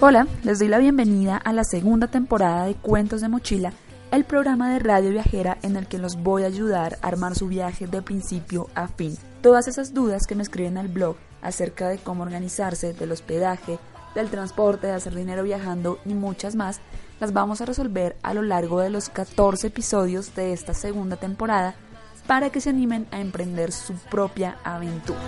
Hola, les doy la bienvenida a la segunda temporada de Cuentos de Mochila, el programa de radio viajera en el que los voy a ayudar a armar su viaje de principio a fin. Todas esas dudas que me escriben al blog acerca de cómo organizarse, del hospedaje, del transporte, de hacer dinero viajando y muchas más, las vamos a resolver a lo largo de los 14 episodios de esta segunda temporada para que se animen a emprender su propia aventura.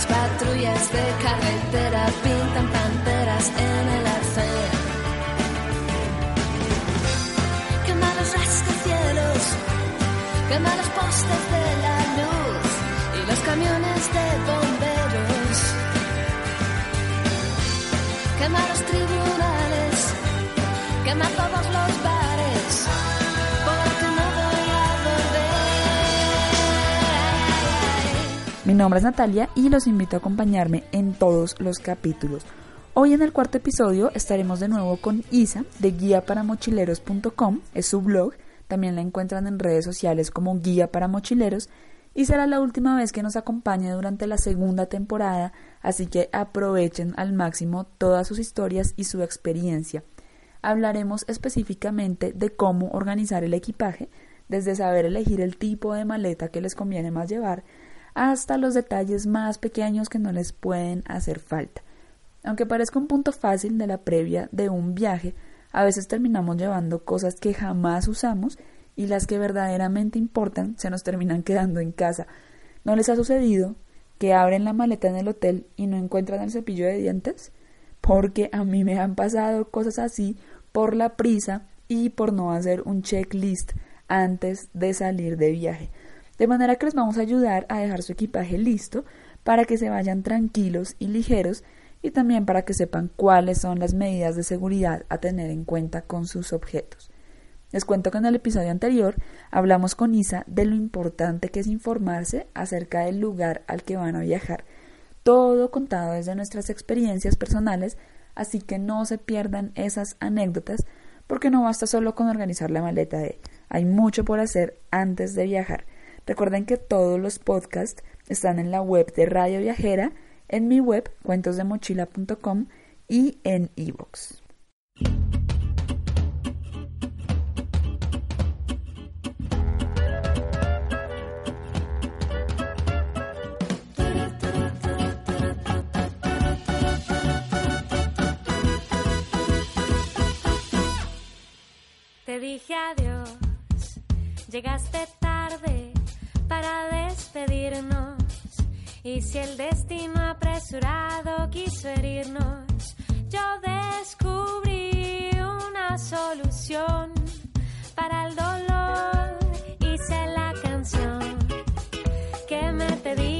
Las patrullas de carretera pintan panteras en el arcén. Quema los rascacielos, quema los postes de la luz y los camiones de bomberos. Quema los tribunales, quema todos los nombre es Natalia y los invito a acompañarme en todos los capítulos. Hoy en el cuarto episodio estaremos de nuevo con Isa de guiaparamochileros.com, es su blog, también la encuentran en redes sociales como Guía para Mochileros y será la última vez que nos acompañe durante la segunda temporada, así que aprovechen al máximo todas sus historias y su experiencia. Hablaremos específicamente de cómo organizar el equipaje, desde saber elegir el tipo de maleta que les conviene más llevar, hasta los detalles más pequeños que no les pueden hacer falta. Aunque parezca un punto fácil de la previa de un viaje, a veces terminamos llevando cosas que jamás usamos y las que verdaderamente importan se nos terminan quedando en casa. ¿No les ha sucedido que abren la maleta en el hotel y no encuentran el cepillo de dientes? Porque a mí me han pasado cosas así por la prisa y por no hacer un checklist antes de salir de viaje. De manera que les vamos a ayudar a dejar su equipaje listo para que se vayan tranquilos y ligeros y también para que sepan cuáles son las medidas de seguridad a tener en cuenta con sus objetos. Les cuento que en el episodio anterior hablamos con Isa de lo importante que es informarse acerca del lugar al que van a viajar, todo contado desde nuestras experiencias personales, así que no se pierdan esas anécdotas porque no basta solo con organizar la maleta de hay mucho por hacer antes de viajar. Recuerden que todos los podcasts están en la web de Radio Viajera, en mi web cuentosdemochila.com y en iVoox. Te dije adiós, llegaste tarde para despedirnos. Y si el destino apresurado quiso herirnos, yo descubrí una solución para el dolor. Hice la canción que me pedías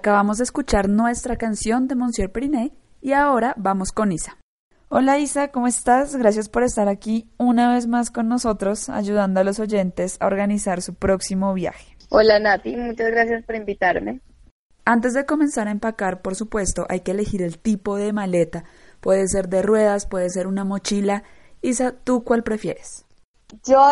Acabamos de escuchar nuestra canción de Monsieur Periné y ahora vamos con Isa. Hola Isa, ¿cómo estás? Gracias por estar aquí una vez más con nosotros, ayudando a los oyentes a organizar su próximo viaje. Hola Nati, muchas gracias por invitarme. Antes de comenzar a empacar, por supuesto, hay que elegir el tipo de maleta. Puede ser de ruedas, puede ser una mochila. Isa, ¿tú cuál prefieres? Yo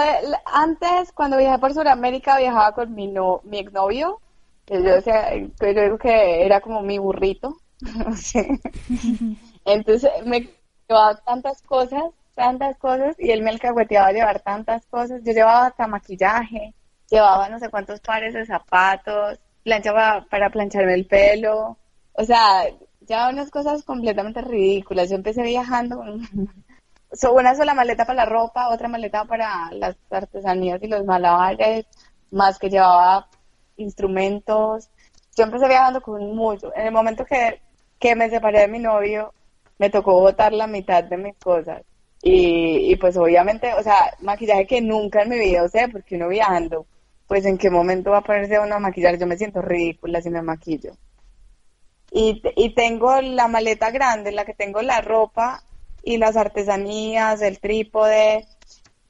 antes, cuando viajé por Sudamérica, viajaba con mi, no, mi exnovio, que yo digo que era como mi burrito. Entonces me llevaba tantas cosas, tantas cosas, y él me alcahueteaba a llevar tantas cosas. Yo llevaba hasta maquillaje, llevaba no sé cuántos pares de zapatos, plancha para, plancharme el pelo, o sea, llevaba unas cosas completamente ridículas. Yo empecé viajando con una sola maleta para la ropa, otra maleta para las artesanías y los malabares, más que llevaba instrumentos. Yo empecé viajando con mucho. En el momento que, que me separé de mi novio, me tocó botar la mitad de mis cosas. Y, y pues obviamente, o sea, maquillaje que nunca en mi vida usé, porque uno viajando, pues en qué momento va a ponerse uno a maquillar. Yo me siento ridícula si me maquillo. Y, y tengo la maleta grande, la que tengo la ropa y las artesanías, el trípode,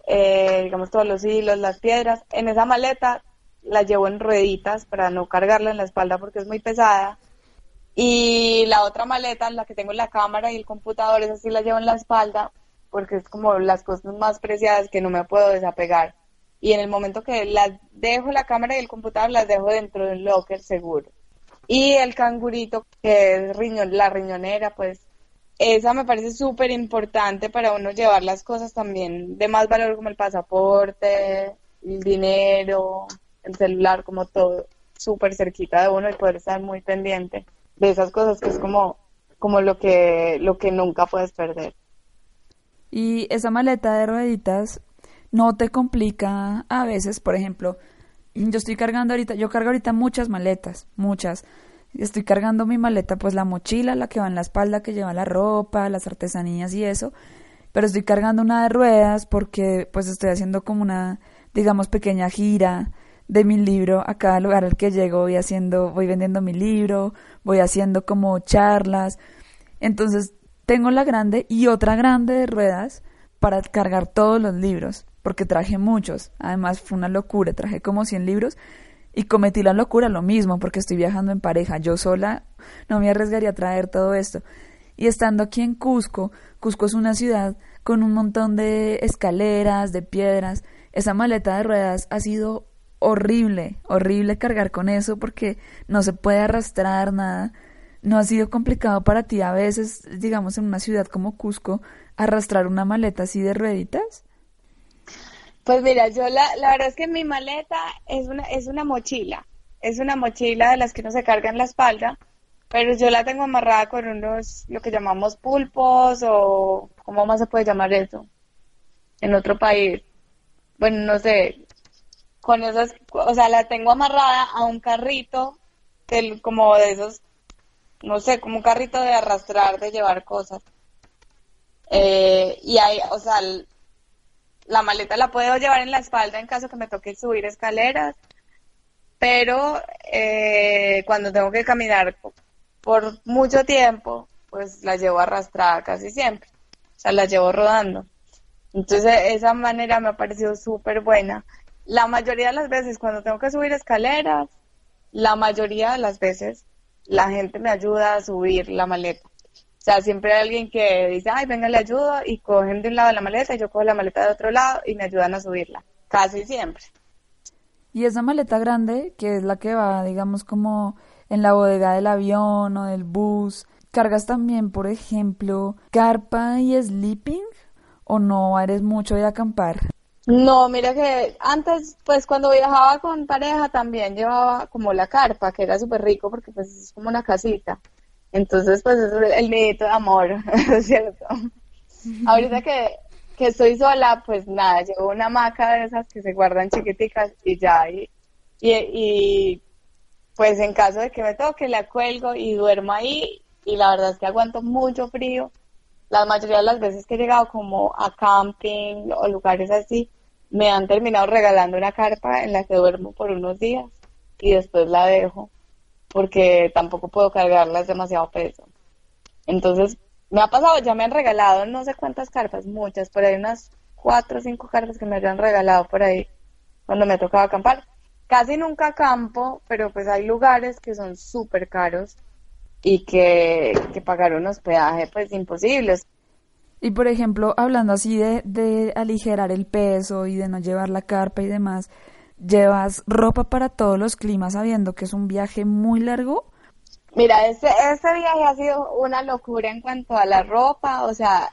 eh, digamos todos los hilos, las piedras. En esa maleta la llevo en rueditas para no cargarla en la espalda porque es muy pesada. Y la otra maleta, en la que tengo la cámara y el computador, esa sí la llevo en la espalda porque es como las cosas más preciadas que no me puedo desapegar. Y en el momento que las dejo la cámara y el computador, las dejo dentro de un locker seguro. Y el cangurito, que es la riñonera, pues esa me parece súper importante para uno llevar las cosas también de más valor como el pasaporte, el dinero, el celular, como todo súper cerquita de uno y poder estar muy pendiente de esas cosas que es como, como lo que, lo que nunca puedes perder. Y esa maleta de rueditas no te complica a veces, por ejemplo, yo estoy cargando ahorita, yo cargo ahorita muchas maletas, muchas. Estoy cargando mi maleta, pues la mochila, la que va en la espalda, que lleva la ropa, las artesanías y eso. Pero estoy cargando una de ruedas porque pues estoy haciendo como una, digamos, pequeña gira de mi libro a cada lugar al que llego, voy haciendo, voy vendiendo mi libro, voy haciendo como charlas. Entonces tengo la grande y otra grande de ruedas para cargar todos los libros, porque traje muchos. Además fue una locura, traje como 100 libros y cometí la locura lo mismo, porque estoy viajando en pareja. Yo sola no me arriesgaría a traer todo esto. Y estando aquí en Cusco, Cusco es una ciudad con un montón de escaleras, de piedras. Esa maleta de ruedas ha sido horrible, horrible cargar con eso porque no se puede arrastrar nada. ¿No ha sido complicado para ti a veces, digamos, en una ciudad como Cusco, arrastrar una maleta así de rueditas? Pues mira, yo la, la verdad es que mi maleta es una, es una mochila, es una mochila de las que no se carga en la espalda, pero yo la tengo amarrada con unos, lo que llamamos pulpos o, ¿cómo más se puede llamar eso? En otro país. Bueno, no sé, con esas, o sea, la tengo amarrada a un carrito, del, como de esos, no sé, como un carrito de arrastrar, de llevar cosas. Eh, y hay, o sea, la maleta la puedo llevar en la espalda en caso que me toque subir escaleras, pero eh, cuando tengo que caminar po- por mucho tiempo, pues la llevo arrastrada casi siempre, o sea, la llevo rodando. Entonces, esa manera me ha parecido súper buena. La mayoría de las veces cuando tengo que subir escaleras, la mayoría de las veces la gente me ayuda a subir la maleta. O sea, siempre hay alguien que dice, ay, venga, le ayudo, y cogen de un lado la maleta, y yo cojo la maleta de otro lado y me ayudan a subirla. casi siempre. Y esa maleta grande, que es la que va, digamos, como en la bodega del avión o del bus, ¿cargas también, por ejemplo, carpa y sleeping? ¿O no eres mucho de acampar? No, mira que antes, pues cuando viajaba con pareja también llevaba como la carpa, que era súper rico porque pues es como una casita. Entonces, pues es el nidito de amor, ¿cierto? Ahorita que, que estoy sola, pues nada, llevo una hamaca de esas que se guardan chiquiticas y ya, y, y, y pues en caso de que me toque, la cuelgo y duermo ahí y la verdad es que aguanto mucho frío. La mayoría de las veces que he llegado como a camping o lugares así, me han terminado regalando una carpa en la que duermo por unos días y después la dejo porque tampoco puedo cargarla, es demasiado peso. Entonces, me ha pasado, ya me han regalado no sé cuántas carpas, muchas, por ahí unas cuatro o cinco carpas que me habían regalado por ahí cuando me ha tocado acampar. Casi nunca acampo, pero pues hay lugares que son súper caros y que, que pagar un hospedaje pues imposibles. Y por ejemplo, hablando así de, de aligerar el peso y de no llevar la carpa y demás, ¿llevas ropa para todos los climas sabiendo que es un viaje muy largo? Mira, ese, ese viaje ha sido una locura en cuanto a la ropa, o sea,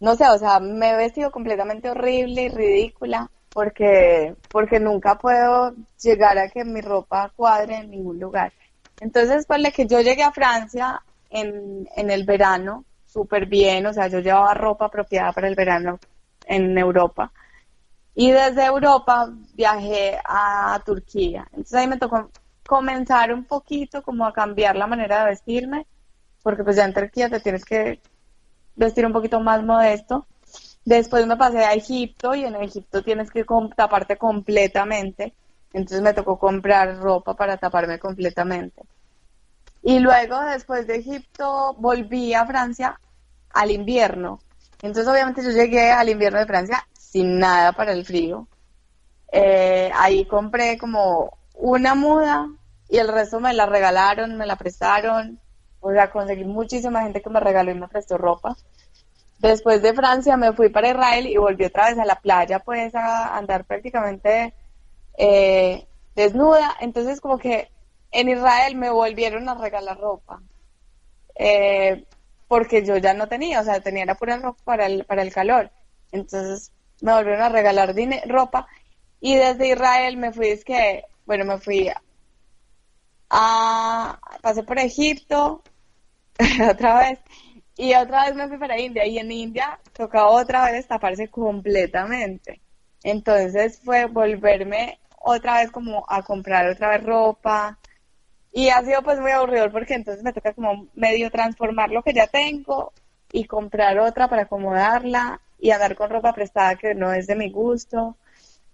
no sé, o sea, me he vestido completamente horrible y ridícula porque, porque nunca puedo llegar a que mi ropa cuadre en ningún lugar. Entonces, pues, que yo llegué a Francia en, en el verano, súper bien, o sea, yo llevaba ropa apropiada para el verano en Europa. Y desde Europa viajé a Turquía. Entonces ahí me tocó comenzar un poquito como a cambiar la manera de vestirme, porque pues ya en Turquía te tienes que vestir un poquito más modesto. Después me pasé a Egipto y en Egipto tienes que taparte completamente. Entonces me tocó comprar ropa para taparme completamente. Y luego, después de Egipto, volví a Francia al invierno. Entonces, obviamente, yo llegué al invierno de Francia sin nada para el frío. Eh, ahí compré como una muda y el resto me la regalaron, me la prestaron. O sea, conseguí muchísima gente que me regaló y me prestó ropa. Después de Francia me fui para Israel y volví otra vez a la playa, pues a andar prácticamente eh, desnuda. Entonces, como que en Israel me volvieron a regalar ropa. Eh, porque yo ya no tenía, o sea, tenía la pura ropa para el, para el calor. Entonces me volvieron a regalar ropa y desde Israel me fui, es que, bueno, me fui a, pasé por Egipto otra vez y otra vez me fui para India y en India tocaba otra vez taparse completamente. Entonces fue volverme otra vez como a comprar otra vez ropa y ha sido pues muy aburrido porque entonces me toca como medio transformar lo que ya tengo y comprar otra para acomodarla y andar con ropa prestada que no es de mi gusto.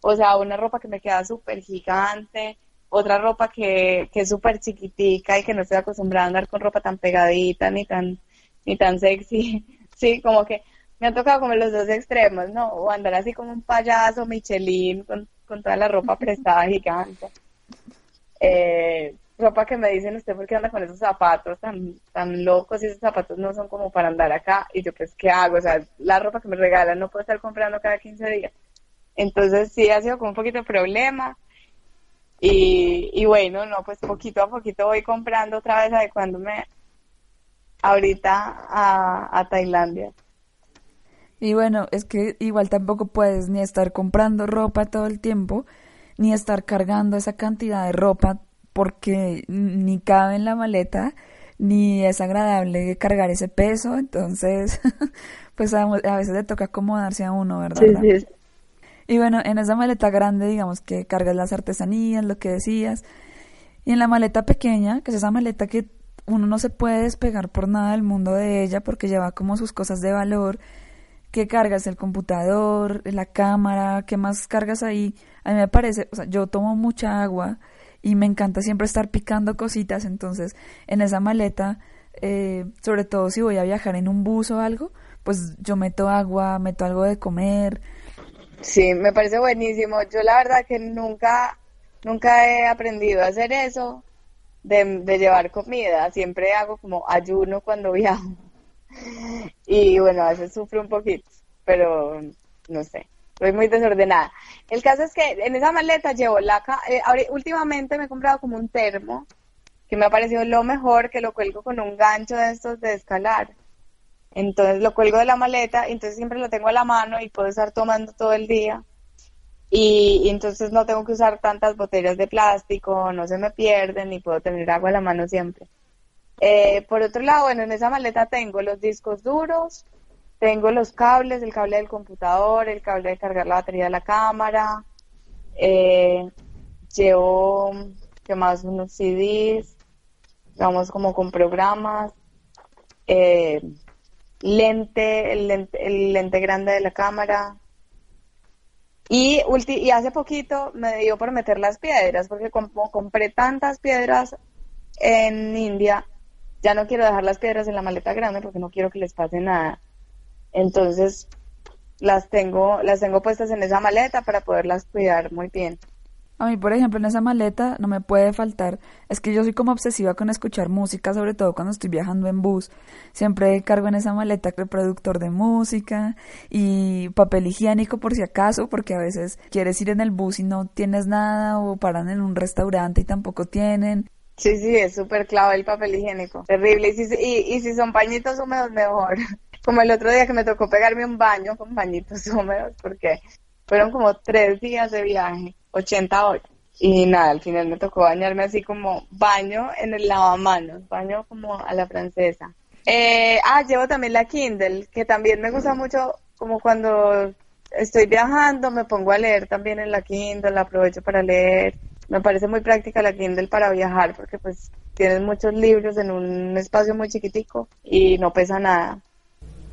O sea, una ropa que me queda súper gigante, otra ropa que, que es súper chiquitica y que no estoy acostumbrada a andar con ropa tan pegadita ni tan, ni tan sexy. Sí, como que me han tocado como los dos extremos, ¿no? O andar así como un payaso Michelin con, con toda la ropa prestada gigante. Eh, ropa que me dicen usted por qué anda con esos zapatos tan, tan locos y esos zapatos no son como para andar acá y yo pues qué hago, o sea, la ropa que me regalan no puedo estar comprando cada 15 días. Entonces sí ha sido como un poquito problema y, y bueno, no, pues poquito a poquito voy comprando otra vez adecuándome ahorita a, a Tailandia. Y bueno, es que igual tampoco puedes ni estar comprando ropa todo el tiempo, ni estar cargando esa cantidad de ropa porque ni cabe en la maleta, ni es agradable cargar ese peso, entonces, pues a, veces le toca acomodarse a uno, ¿verdad? Sí, sí. Y bueno, en esa maleta grande, digamos que cargas las artesanías, lo que decías, y en la maleta pequeña, que es esa maleta que uno no se puede despegar por nada del mundo de ella porque lleva como sus cosas de valor, que cargas el computador, la cámara, ¿qué más cargas ahí? A mí me parece, o sea, yo tomo mucha agua y me encanta siempre estar picando cositas, entonces en esa maleta, eh, sobre todo si voy a viajar en un bus o algo, pues yo meto agua, meto algo de comer. Sí, me parece buenísimo. Yo la verdad que nunca, nunca he aprendido a hacer eso de, de llevar comida. Siempre hago como ayuno cuando viajo. Y bueno, a veces sufro un poquito, pero no sé. Soy muy desordenada. El caso es que en esa maleta llevo la... eh, últimamente me he comprado como un termo, que me ha parecido lo mejor, que lo cuelgo con un gancho de estos de escalar. Entonces lo cuelgo de la maleta, entonces siempre lo tengo a la mano y puedo estar tomando todo el día. Y, y entonces no tengo que usar tantas botellas de plástico, no se me pierden y puedo tener agua a la mano siempre. Eh, por otro lado, bueno, en esa maleta tengo los discos duros, tengo los cables, el cable del computador, el cable de cargar la batería de la cámara, eh, llevo, ¿qué más? Unos CDs, vamos como con programas, eh, lente, el lente, el lente grande de la cámara. Y, ulti- y hace poquito me dio por meter las piedras, porque como compré tantas piedras en India, ya no quiero dejar las piedras en la maleta grande porque no quiero que les pase nada. Entonces las tengo, las tengo puestas en esa maleta para poderlas cuidar muy bien. A mí, por ejemplo, en esa maleta no me puede faltar, es que yo soy como obsesiva con escuchar música, sobre todo cuando estoy viajando en bus. Siempre cargo en esa maleta reproductor de música y papel higiénico por si acaso, porque a veces quieres ir en el bus y no tienes nada o paran en un restaurante y tampoco tienen. Sí, sí, es súper clave el papel higiénico. Terrible. Y si, y, y si son pañitos húmedos, mejor. Como el otro día que me tocó pegarme un baño con pañitos húmedos, porque fueron como tres días de viaje, 80 horas. Y nada, al final me tocó bañarme así como baño en el lavamanos, baño como a la francesa. Eh, ah, llevo también la Kindle, que también me gusta mucho, como cuando estoy viajando, me pongo a leer también en la Kindle, la aprovecho para leer. Me parece muy práctica la Kindle para viajar, porque pues tienes muchos libros en un espacio muy chiquitico y no pesa nada.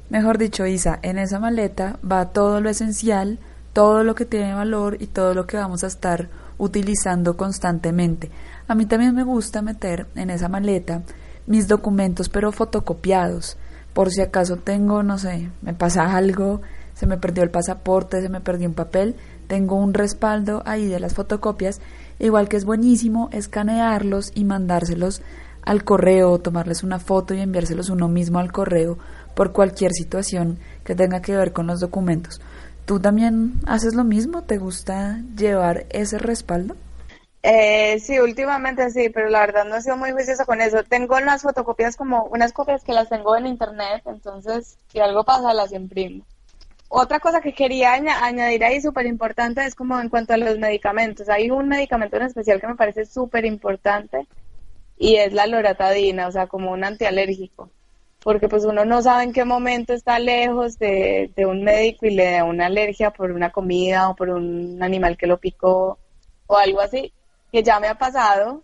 Mejor dicho, Isa, en esa maleta va todo lo esencial, todo lo que tiene valor y todo lo que vamos a estar utilizando constantemente. A mí también me gusta meter en esa maleta mis documentos pero fotocopiados, por si acaso tengo, no sé, me pasa algo, se me perdió el pasaporte, se me perdió un papel, tengo un respaldo ahí de las fotocopias, igual que es buenísimo escanearlos y mandárselos al correo, tomarles una foto y enviárselos uno mismo al correo por cualquier situación que tenga que ver con los documentos. ¿Tú también haces lo mismo? ¿Te gusta llevar ese respaldo? Eh, sí, últimamente sí, pero la verdad no he sido muy juiciosa con eso. Tengo unas fotocopias como unas copias que las tengo en internet, entonces si algo pasa las imprimo. Otra cosa que quería aña- añadir ahí súper importante es como en cuanto a los medicamentos. Hay un medicamento en especial que me parece súper importante y es la loratadina, o sea, como un antialérgico. Porque pues uno no sabe en qué momento está lejos de, de un médico y le da una alergia por una comida o por un animal que lo picó o algo así, que ya me ha pasado.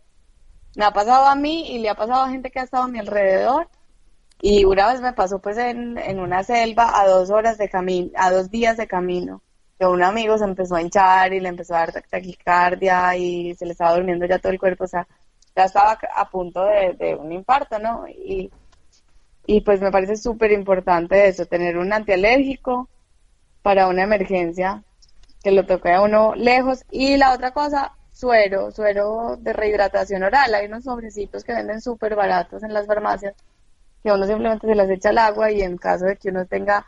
Me ha pasado a mí y le ha pasado a gente que ha estado a mi alrededor. Y una vez me pasó pues en, en una selva a dos horas de camino, a dos días de camino, que un amigo se empezó a hinchar y le empezó a dar taquicardia y se le estaba durmiendo ya todo el cuerpo, o sea, ya estaba a punto de, de un infarto, ¿no? Y, y pues me parece súper importante eso, tener un antialérgico para una emergencia, que lo toque a uno lejos. Y la otra cosa, suero, suero de rehidratación oral. Hay unos sobrecitos que venden súper baratos en las farmacias, que uno simplemente se las echa al agua y en caso de que uno tenga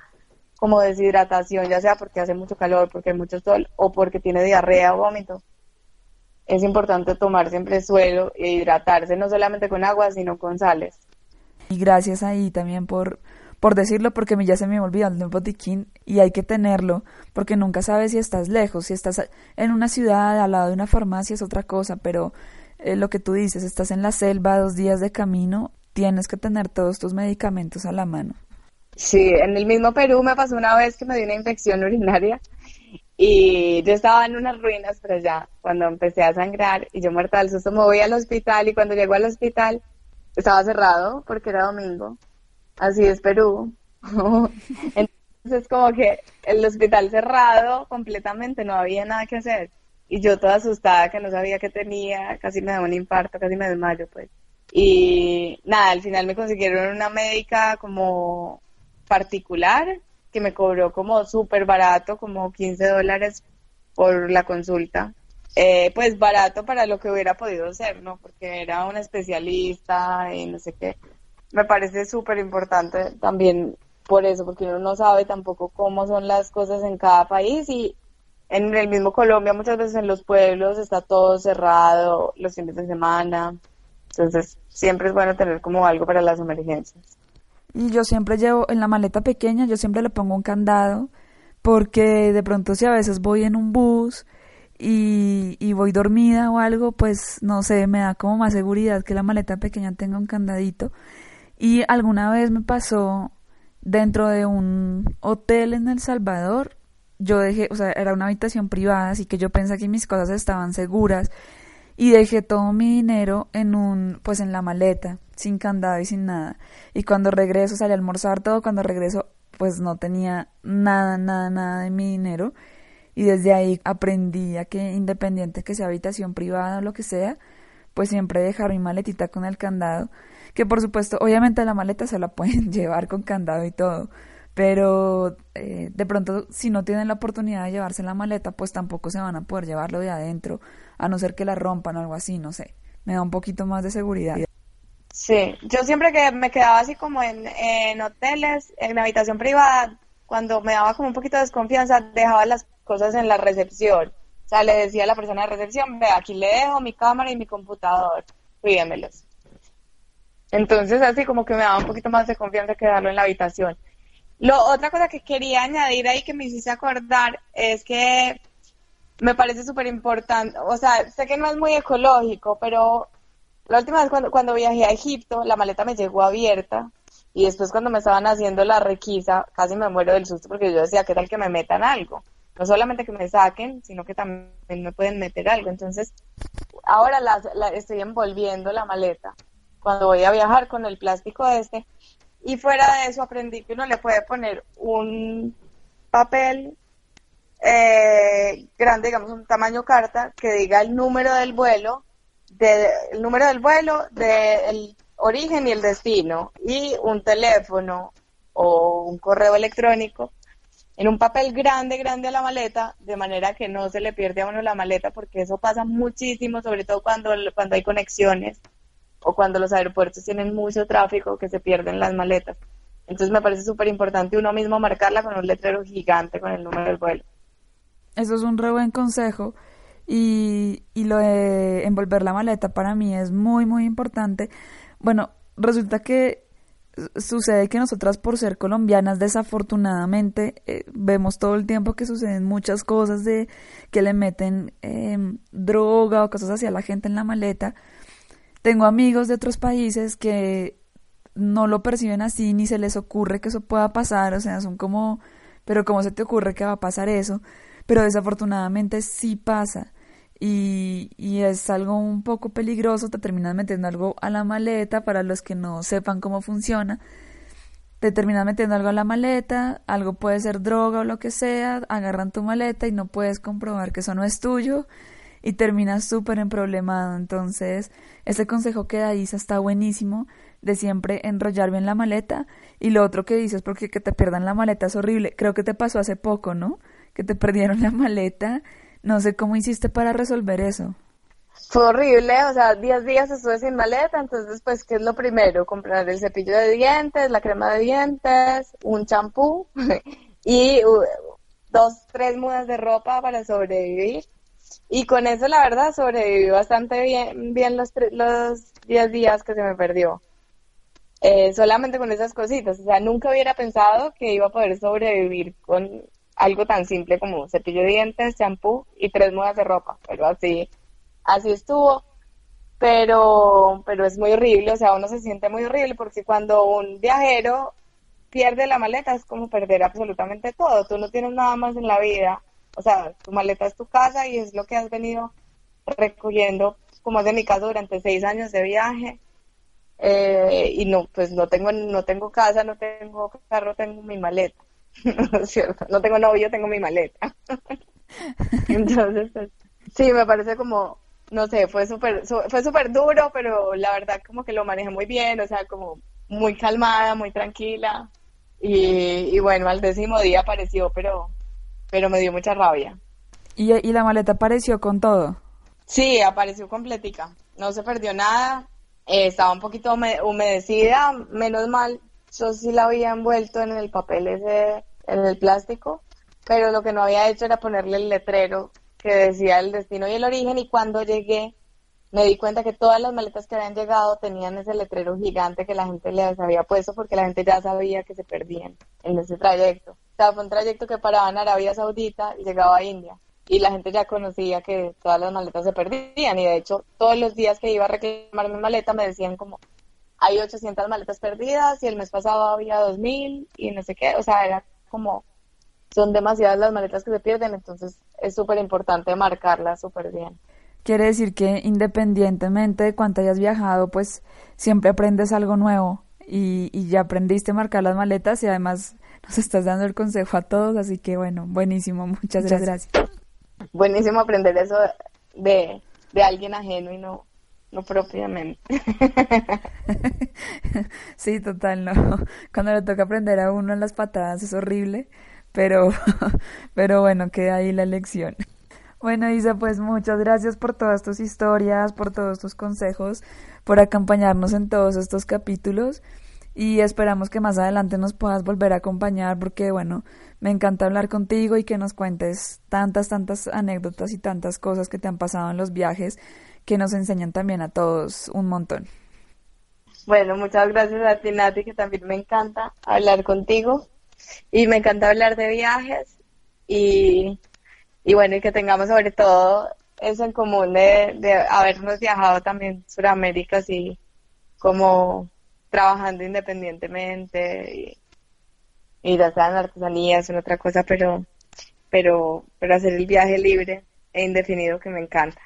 como deshidratación, ya sea porque hace mucho calor, porque hay mucho sol o porque tiene diarrea o vómito, es importante tomar siempre suero e hidratarse no solamente con agua, sino con sales. Y gracias ahí también por, por decirlo, porque ya se me olvidó el botiquín y hay que tenerlo, porque nunca sabes si estás lejos, si estás en una ciudad al lado de una farmacia es otra cosa, pero eh, lo que tú dices, estás en la selva dos días de camino, tienes que tener todos tus medicamentos a la mano. Sí, en el mismo Perú me pasó una vez que me dio una infección urinaria y yo estaba en unas ruinas por allá cuando empecé a sangrar y yo muerta del susto me voy al hospital y cuando llego al hospital estaba cerrado porque era domingo. Así es Perú. Entonces como que el hospital cerrado completamente, no había nada que hacer. Y yo toda asustada que no sabía qué tenía, casi me da un infarto, casi me desmayo pues. Y nada, al final me consiguieron una médica como particular que me cobró como súper barato, como 15 dólares por la consulta. Eh, pues barato para lo que hubiera podido ser, ¿no? Porque era una especialista y no sé qué. Me parece súper importante también por eso, porque uno no sabe tampoco cómo son las cosas en cada país y en el mismo Colombia, muchas veces en los pueblos está todo cerrado los fines de semana. Entonces, siempre es bueno tener como algo para las emergencias. Y yo siempre llevo en la maleta pequeña, yo siempre le pongo un candado, porque de pronto si a veces voy en un bus y, y voy dormida o algo, pues no sé, me da como más seguridad que la maleta pequeña tenga un candadito. Y alguna vez me pasó dentro de un hotel en El Salvador, yo dejé, o sea, era una habitación privada, así que yo pensé que mis cosas estaban seguras y dejé todo mi dinero en un, pues en la maleta, sin candado y sin nada. Y cuando regreso, salí a almorzar todo, cuando regreso, pues no tenía nada, nada, nada de mi dinero. Y desde ahí aprendí a que independiente que sea habitación privada o lo que sea, pues siempre dejar mi maletita con el candado. Que por supuesto, obviamente la maleta se la pueden llevar con candado y todo pero eh, de pronto si no tienen la oportunidad de llevarse la maleta, pues tampoco se van a poder llevarlo de adentro, a no ser que la rompan o algo así, no sé, me da un poquito más de seguridad. Sí, yo siempre que me quedaba así como en, hoteles, en habitación privada, cuando me daba como un poquito de desconfianza, dejaba las cosas en la recepción. O sea, le decía a la persona de recepción, ve, aquí le dejo mi cámara y mi computador, cuídemelos. Entonces, así como que me daba un poquito más de confianza que darlo en la habitación. Lo, otra cosa que quería añadir ahí que me hiciste acordar es que me parece súper importante, o sea, sé que no es muy ecológico, pero la última vez cuando, cuando viajé a Egipto, la maleta me llegó abierta y después cuando me estaban haciendo la requisa, casi me muero del susto porque yo decía, ¿qué tal que me metan algo? No solamente que me saquen, sino que también me pueden meter algo. Entonces, ahora la, la estoy envolviendo la maleta cuando voy a viajar con el plástico este y fuera de eso aprendí que uno le puede poner un papel eh, grande, digamos un tamaño carta, que diga el número del vuelo, de, el número del vuelo, del origen y el destino, y un teléfono o un correo electrónico en un papel grande, grande a la maleta, de manera que no se le pierde a uno la maleta, porque eso pasa muchísimo, sobre todo cuando, cuando hay conexiones o cuando los aeropuertos tienen mucho tráfico que se pierden las maletas. Entonces me parece súper importante uno mismo marcarla con un letrero gigante con el número del vuelo. Eso es un re buen consejo y, y lo de envolver la maleta para mí es muy, muy importante. Bueno, resulta que sucede que nosotras por ser colombianas desafortunadamente eh, vemos todo el tiempo que suceden muchas cosas de que le meten em, droga o cosas así a la gente en la maleta tengo amigos de otros países que no lo perciben así ni se les ocurre que eso pueda pasar, o sea, son como, pero ¿cómo se te ocurre que va a pasar eso? Pero desafortunadamente sí pasa y, y es algo un poco peligroso, te terminas metiendo algo a la maleta para los que no sepan cómo funciona. Te terminas metiendo algo a la maleta, algo puede ser droga o lo que sea, agarran tu maleta y no puedes comprobar que eso no es tuyo y terminas súper emproblemado. Entonces, ese consejo que da Isa está buenísimo de siempre enrollar bien la maleta y lo otro que dices porque que te pierdan la maleta es horrible. Creo que te pasó hace poco, ¿no? Que te perdieron la maleta. No sé cómo hiciste para resolver eso. Fue horrible, o sea, 10 días estuve sin maleta, entonces pues, ¿qué es lo primero? Comprar el cepillo de dientes, la crema de dientes, un champú y dos, tres mudas de ropa para sobrevivir. Y con eso, la verdad, sobreviví bastante bien, bien los, los 10 días que se me perdió. Eh, solamente con esas cositas. O sea, nunca hubiera pensado que iba a poder sobrevivir con algo tan simple como cepillo de dientes, champú y tres mudas de ropa. Pero así, así estuvo. Pero, pero es muy horrible, o sea, uno se siente muy horrible porque cuando un viajero pierde la maleta es como perder absolutamente todo. Tú no tienes nada más en la vida o sea, tu maleta es tu casa y es lo que has venido recogiendo, como es de mi caso, durante seis años de viaje. Eh, y no, pues no tengo, no tengo casa, no tengo carro, tengo mi maleta. ¿No es cierto? No tengo novio, tengo mi maleta. Entonces, pues, sí, me parece como, no sé, fue súper, fue súper duro, pero la verdad como que lo manejé muy bien, o sea, como muy calmada, muy tranquila. Y, y bueno, al décimo día apareció, pero pero me dio mucha rabia. ¿Y, y la maleta apareció con todo? Sí, apareció completica, no se perdió nada, eh, estaba un poquito humedecida, menos mal, yo sí la había envuelto en el papel ese, en el plástico, pero lo que no había hecho era ponerle el letrero que decía el destino y el origen y cuando llegué me di cuenta que todas las maletas que habían llegado tenían ese letrero gigante que la gente les había puesto porque la gente ya sabía que se perdían en ese trayecto. O sea, fue un trayecto que paraba en Arabia Saudita y llegaba a India. Y la gente ya conocía que todas las maletas se perdían. Y de hecho, todos los días que iba a reclamar mi maleta me decían como, hay 800 maletas perdidas y el mes pasado había 2000 y no sé qué. O sea, era como, son demasiadas las maletas que se pierden. Entonces es súper importante marcarlas súper bien. Quiere decir que independientemente de cuánto hayas viajado, pues siempre aprendes algo nuevo y, y ya aprendiste a marcar las maletas y además nos estás dando el consejo a todos, así que bueno, buenísimo, muchas gracias. Buenísimo aprender eso de, de alguien ajeno y no, no propiamente. sí, total, no. Cuando le toca aprender a uno las patadas es horrible, pero, pero bueno, queda ahí la lección. Bueno, Isa, pues muchas gracias por todas tus historias, por todos tus consejos, por acompañarnos en todos estos capítulos y esperamos que más adelante nos puedas volver a acompañar porque, bueno, me encanta hablar contigo y que nos cuentes tantas, tantas anécdotas y tantas cosas que te han pasado en los viajes que nos enseñan también a todos un montón. Bueno, muchas gracias a ti, Nati, que también me encanta hablar contigo y me encanta hablar de viajes y y bueno, y que tengamos sobre todo eso en común de, de habernos viajado también Sudamérica, así como trabajando independientemente y, y ya sea en artesanías en otra cosa, pero, pero, pero hacer el viaje libre e indefinido que me encanta.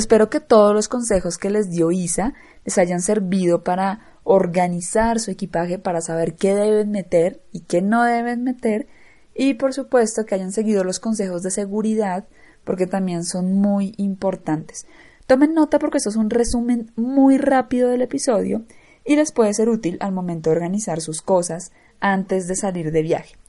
Espero que todos los consejos que les dio Isa les hayan servido para organizar su equipaje, para saber qué deben meter y qué no deben meter y por supuesto que hayan seguido los consejos de seguridad porque también son muy importantes. Tomen nota porque esto es un resumen muy rápido del episodio y les puede ser útil al momento de organizar sus cosas antes de salir de viaje.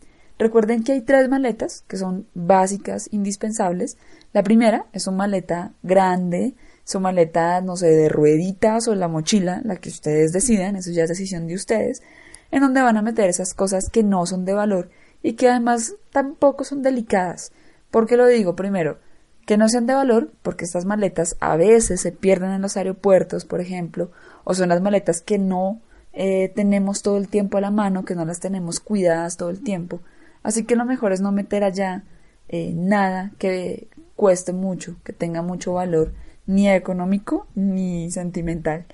Recuerden que hay tres maletas que son básicas, indispensables. La primera es una maleta grande, su maleta, no sé, de rueditas o la mochila, la que ustedes decidan, eso ya es decisión de ustedes, en donde van a meter esas cosas que no son de valor y que además tampoco son delicadas. ¿Por qué lo digo? Primero, que no sean de valor, porque estas maletas a veces se pierden en los aeropuertos, por ejemplo, o son las maletas que no eh, tenemos todo el tiempo a la mano, que no las tenemos cuidadas todo el tiempo. Así que lo mejor es no meter allá eh, nada que cueste mucho, que tenga mucho valor, ni económico ni sentimental.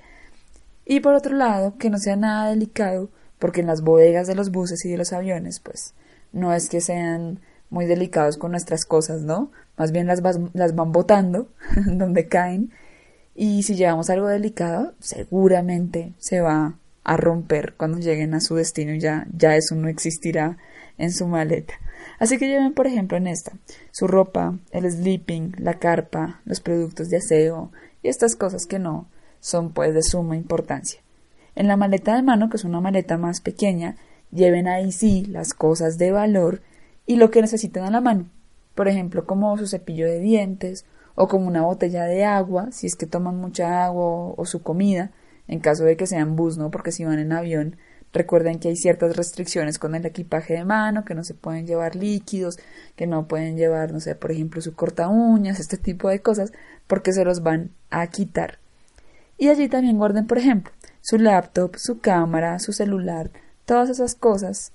Y por otro lado, que no sea nada delicado, porque en las bodegas de los buses y de los aviones, pues no es que sean muy delicados con nuestras cosas, ¿no? Más bien las, las van botando donde caen y si llevamos algo delicado, seguramente se va a romper cuando lleguen a su destino y ya, ya eso no existirá en su maleta. Así que lleven, por ejemplo, en esta su ropa, el sleeping, la carpa, los productos de aseo y estas cosas que no son pues de suma importancia. En la maleta de mano, que es una maleta más pequeña, lleven ahí sí las cosas de valor y lo que necesiten a la mano. Por ejemplo, como su cepillo de dientes, o como una botella de agua, si es que toman mucha agua o, su comida, en caso de que sean bus, ¿no? Porque si van en avión, recuerden que hay ciertas restricciones con el equipaje de mano, que no se pueden llevar líquidos, que no pueden llevar, no sé, por ejemplo, su corta uñas, este tipo de cosas, porque se los van a quitar. Y allí también guarden, por ejemplo, su laptop, su cámara, su celular, todas esas cosas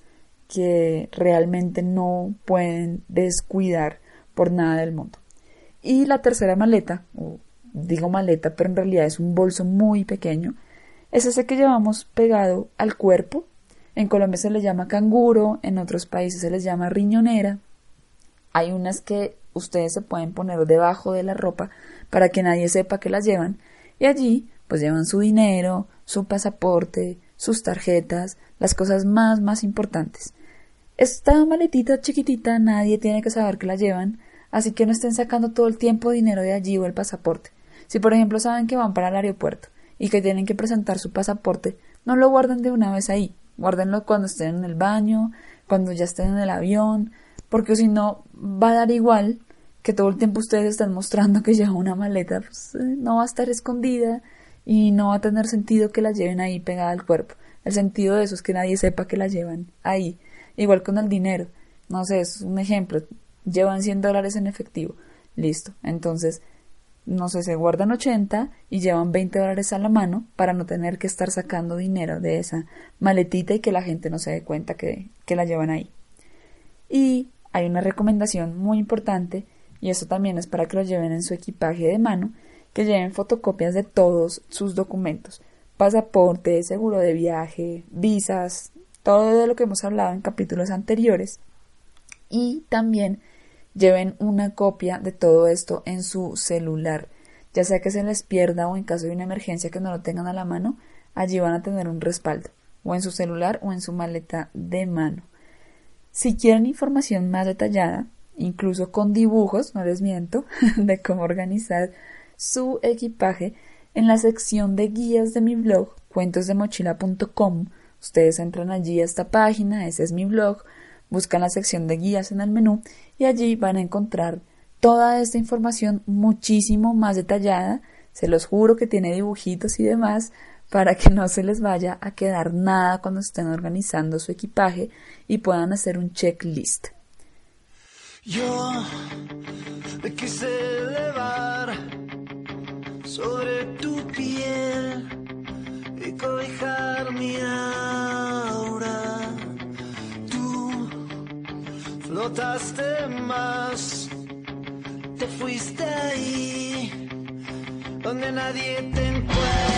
que realmente no pueden descuidar por nada del mundo. Y la tercera maleta, digo maleta, pero en realidad es un bolso muy pequeño, es ese que llevamos pegado al cuerpo. En Colombia se le llama canguro, en otros países se les llama riñonera. Hay unas que ustedes se pueden poner debajo de la ropa para que nadie sepa que las llevan. Y allí pues llevan su dinero, su pasaporte, sus tarjetas, las cosas más más importantes. Esta maletita chiquitita nadie tiene que saber que la llevan, así que no estén sacando todo el tiempo dinero de allí o el pasaporte. Si por ejemplo saben que van para el aeropuerto y que tienen que presentar su pasaporte, no lo guarden de una vez ahí, guárdenlo cuando estén en el baño, cuando ya estén en el avión, porque si no va a dar igual que todo el tiempo ustedes están mostrando que lleva una maleta, pues eh, no va a estar escondida y no va a tener sentido que la lleven ahí pegada al cuerpo. El sentido de eso es que nadie sepa que la llevan ahí. Igual con el dinero. No sé, es un ejemplo llevan 100 dólares en efectivo. Listo. Entonces, no sé, se guardan 80 y llevan 20 dólares a la mano para no tener que estar sacando dinero de esa maletita y que la gente no se dé cuenta que, que la llevan ahí. Y hay una recomendación muy importante, y eso también es para que lo lleven en su equipaje de mano, que lleven fotocopias de todos sus documentos, pasaporte, seguro de viaje, visas, todo de lo que hemos hablado en capítulos anteriores, y también lleven una copia de todo esto en su celular, ya sea que se les pierda o en caso de una emergencia que no lo tengan a la mano, allí van a tener un respaldo, o en su celular o en su maleta de mano. Si quieren información más detallada, incluso con dibujos, no les miento, de cómo organizar su equipaje, en la sección de guías de mi blog, cuentosdemochila.com, ustedes entran allí a esta página, ese es mi blog, buscan la sección de guías en el menú y allí van a encontrar toda esta información muchísimo más detallada. Se los juro que tiene dibujitos y demás para que no se les vaya a quedar nada cuando estén organizando su equipaje y puedan hacer un checklist. Yo quise elevar sobre tu piel y cobijar mi notaste más, te fuiste ahí, donde nadie te encuentra.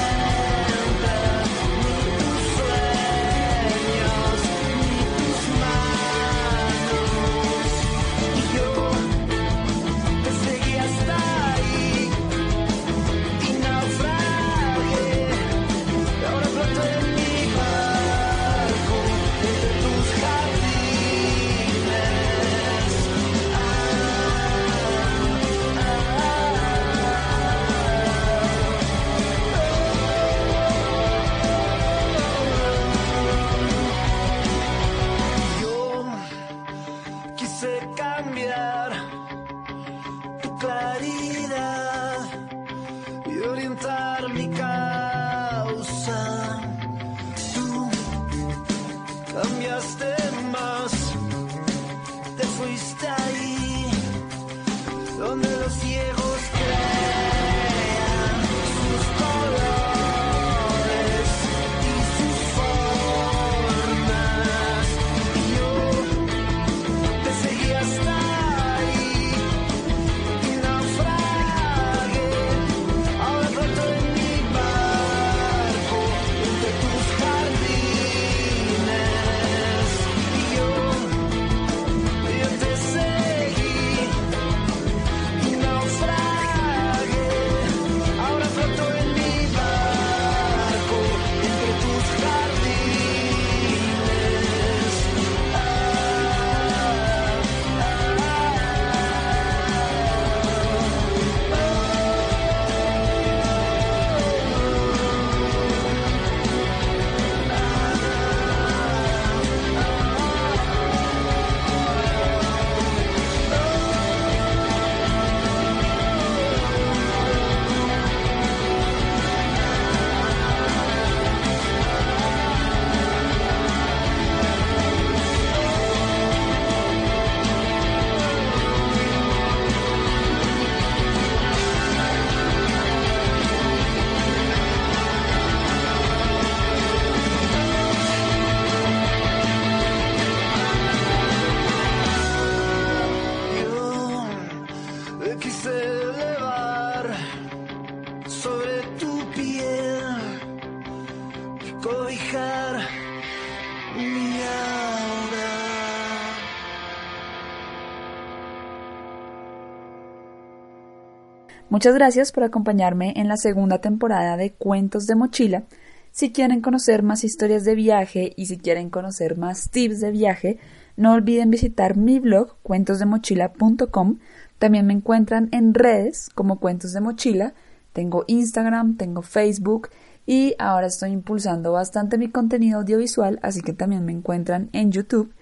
Muchas gracias por acompañarme en la segunda temporada de Cuentos de Mochila. Si quieren conocer más historias de viaje y si quieren conocer más tips de viaje, no olviden visitar mi blog cuentosdemochila.com. También me encuentran en redes como Cuentos de Mochila. Tengo Instagram, tengo Facebook y ahora estoy impulsando bastante mi contenido audiovisual, así que también me encuentran en YouTube.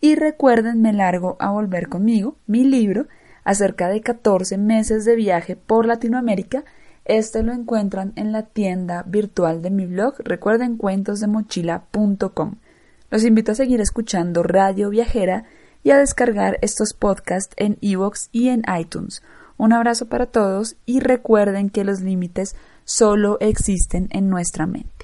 Y recuerden, me largo a volver conmigo, mi libro, acerca de 14 meses de viaje por Latinoamérica. Este lo encuentran en la tienda virtual de mi blog. Recuerden cuentosdemochila.com. Los invito a seguir escuchando Radio Viajera y a descargar estos podcasts en iVoox y en iTunes. Un abrazo para todos y recuerden que los límites solo existen en nuestra mente.